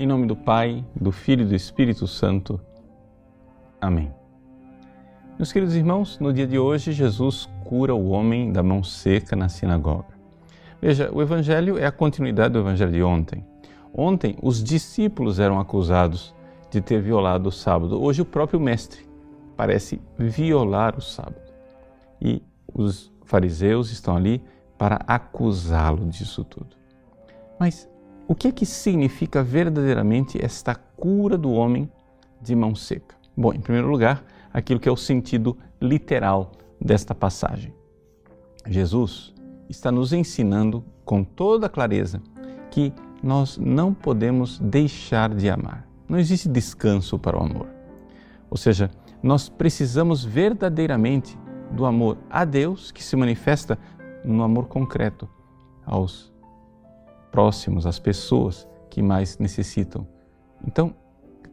Em nome do Pai, do Filho e do Espírito Santo. Amém. Meus queridos irmãos, no dia de hoje, Jesus cura o homem da mão seca na sinagoga. Veja, o Evangelho é a continuidade do Evangelho de ontem. Ontem, os discípulos eram acusados de ter violado o sábado. Hoje, o próprio Mestre parece violar o sábado. E os fariseus estão ali para acusá-lo disso tudo. Mas o que é que significa verdadeiramente esta cura do homem de mão seca? Bom, em primeiro lugar, aquilo que é o sentido literal desta passagem. Jesus está nos ensinando com toda clareza que nós não podemos deixar de amar. Não existe descanso para o amor. Ou seja, nós precisamos verdadeiramente do amor a Deus que se manifesta no amor concreto aos próximos, às pessoas que mais necessitam. Então,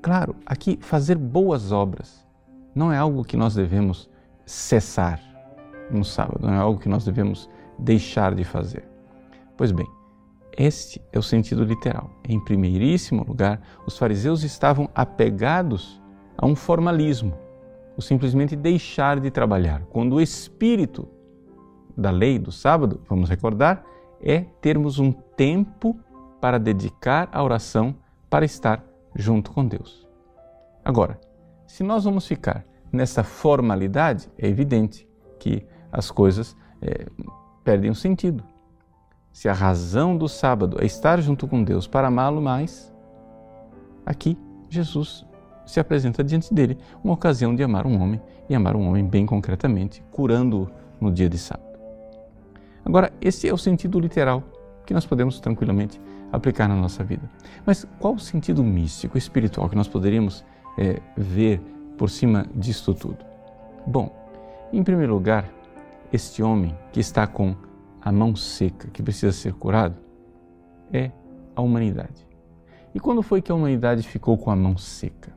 claro, aqui fazer boas obras não é algo que nós devemos cessar no sábado, não é algo que nós devemos deixar de fazer. Pois bem, este é o sentido literal. Em primeiríssimo lugar, os fariseus estavam apegados a um formalismo, o simplesmente deixar de trabalhar, quando o espírito da lei do sábado, vamos recordar, é termos um tempo para dedicar à oração para estar junto com Deus. Agora, se nós vamos ficar nessa formalidade, é evidente que as coisas é, perdem o sentido. Se a razão do sábado é estar junto com Deus para amá-lo mais, aqui Jesus se apresenta diante dele uma ocasião de amar um homem e amar um homem bem concretamente, curando-o no dia de sábado. Agora, esse é o sentido literal que nós podemos tranquilamente aplicar na nossa vida. Mas qual o sentido místico, espiritual que nós poderíamos é, ver por cima disto tudo? Bom, em primeiro lugar, este homem que está com a mão seca, que precisa ser curado, é a humanidade. E quando foi que a humanidade ficou com a mão seca?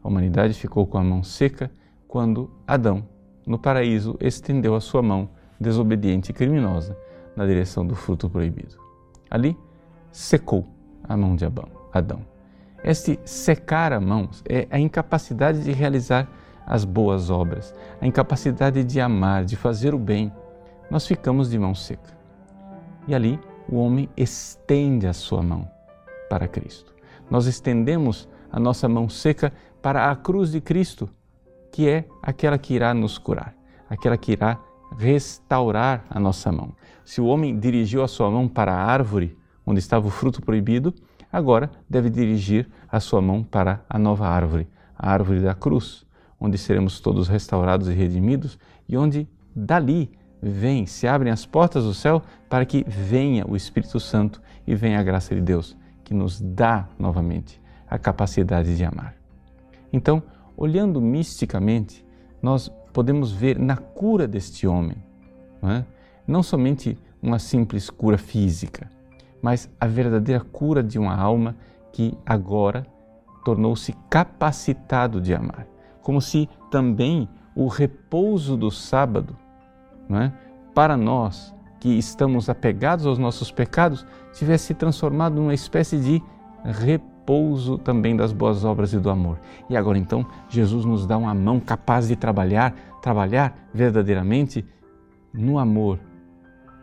A humanidade ficou com a mão seca quando Adão, no paraíso, estendeu a sua mão desobediente e criminosa na direção do fruto proibido. Ali secou a mão de Adão. Este secar a mão é a incapacidade de realizar as boas obras, a incapacidade de amar, de fazer o bem. Nós ficamos de mão seca. E ali o homem estende a sua mão para Cristo. Nós estendemos a nossa mão seca para a cruz de Cristo, que é aquela que irá nos curar, aquela que irá restaurar a nossa mão. Se o homem dirigiu a sua mão para a árvore onde estava o fruto proibido, agora deve dirigir a sua mão para a nova árvore, a árvore da cruz, onde seremos todos restaurados e redimidos e onde dali vem, se abrem as portas do céu para que venha o Espírito Santo e venha a graça de Deus, que nos dá novamente a capacidade de amar. Então, olhando misticamente, nós podemos ver na cura deste homem. Não, é? não somente uma simples cura física, mas a verdadeira cura de uma alma que agora tornou-se capacitado de amar. Como se também o repouso do sábado, é? para nós que estamos apegados aos nossos pecados, tivesse se transformado numa espécie de repouso repouso também das boas obras e do amor. E agora então, Jesus nos dá uma mão capaz de trabalhar, trabalhar verdadeiramente no amor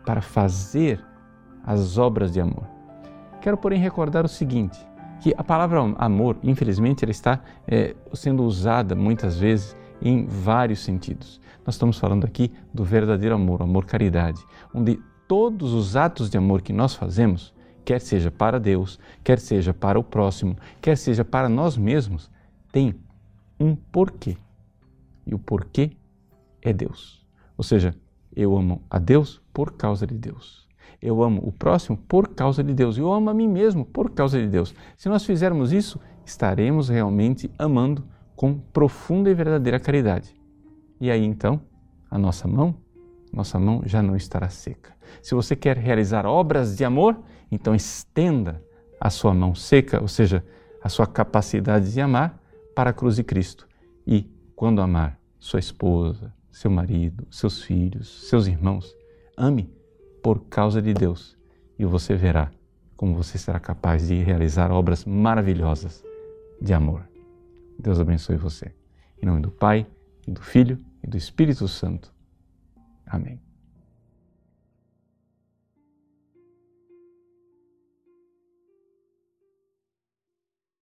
para fazer as obras de amor. Quero, porém, recordar o seguinte: que a palavra amor, infelizmente, ela está é, sendo usada muitas vezes em vários sentidos. Nós estamos falando aqui do verdadeiro amor, amor caridade, onde todos os atos de amor que nós fazemos quer seja para Deus, quer seja para o próximo, quer seja para nós mesmos, tem um porquê. E o porquê é Deus. Ou seja, eu amo a Deus por causa de Deus. Eu amo o próximo por causa de Deus. Eu amo a mim mesmo por causa de Deus. Se nós fizermos isso, estaremos realmente amando com profunda e verdadeira caridade. E aí então, a nossa mão, nossa mão já não estará seca. Se você quer realizar obras de amor, então estenda a sua mão seca, ou seja, a sua capacidade de amar, para a cruz de Cristo. E, quando amar sua esposa, seu marido, seus filhos, seus irmãos, ame por causa de Deus e você verá como você será capaz de realizar obras maravilhosas de amor. Deus abençoe você. Em nome do Pai, e do Filho e do Espírito Santo. Amém.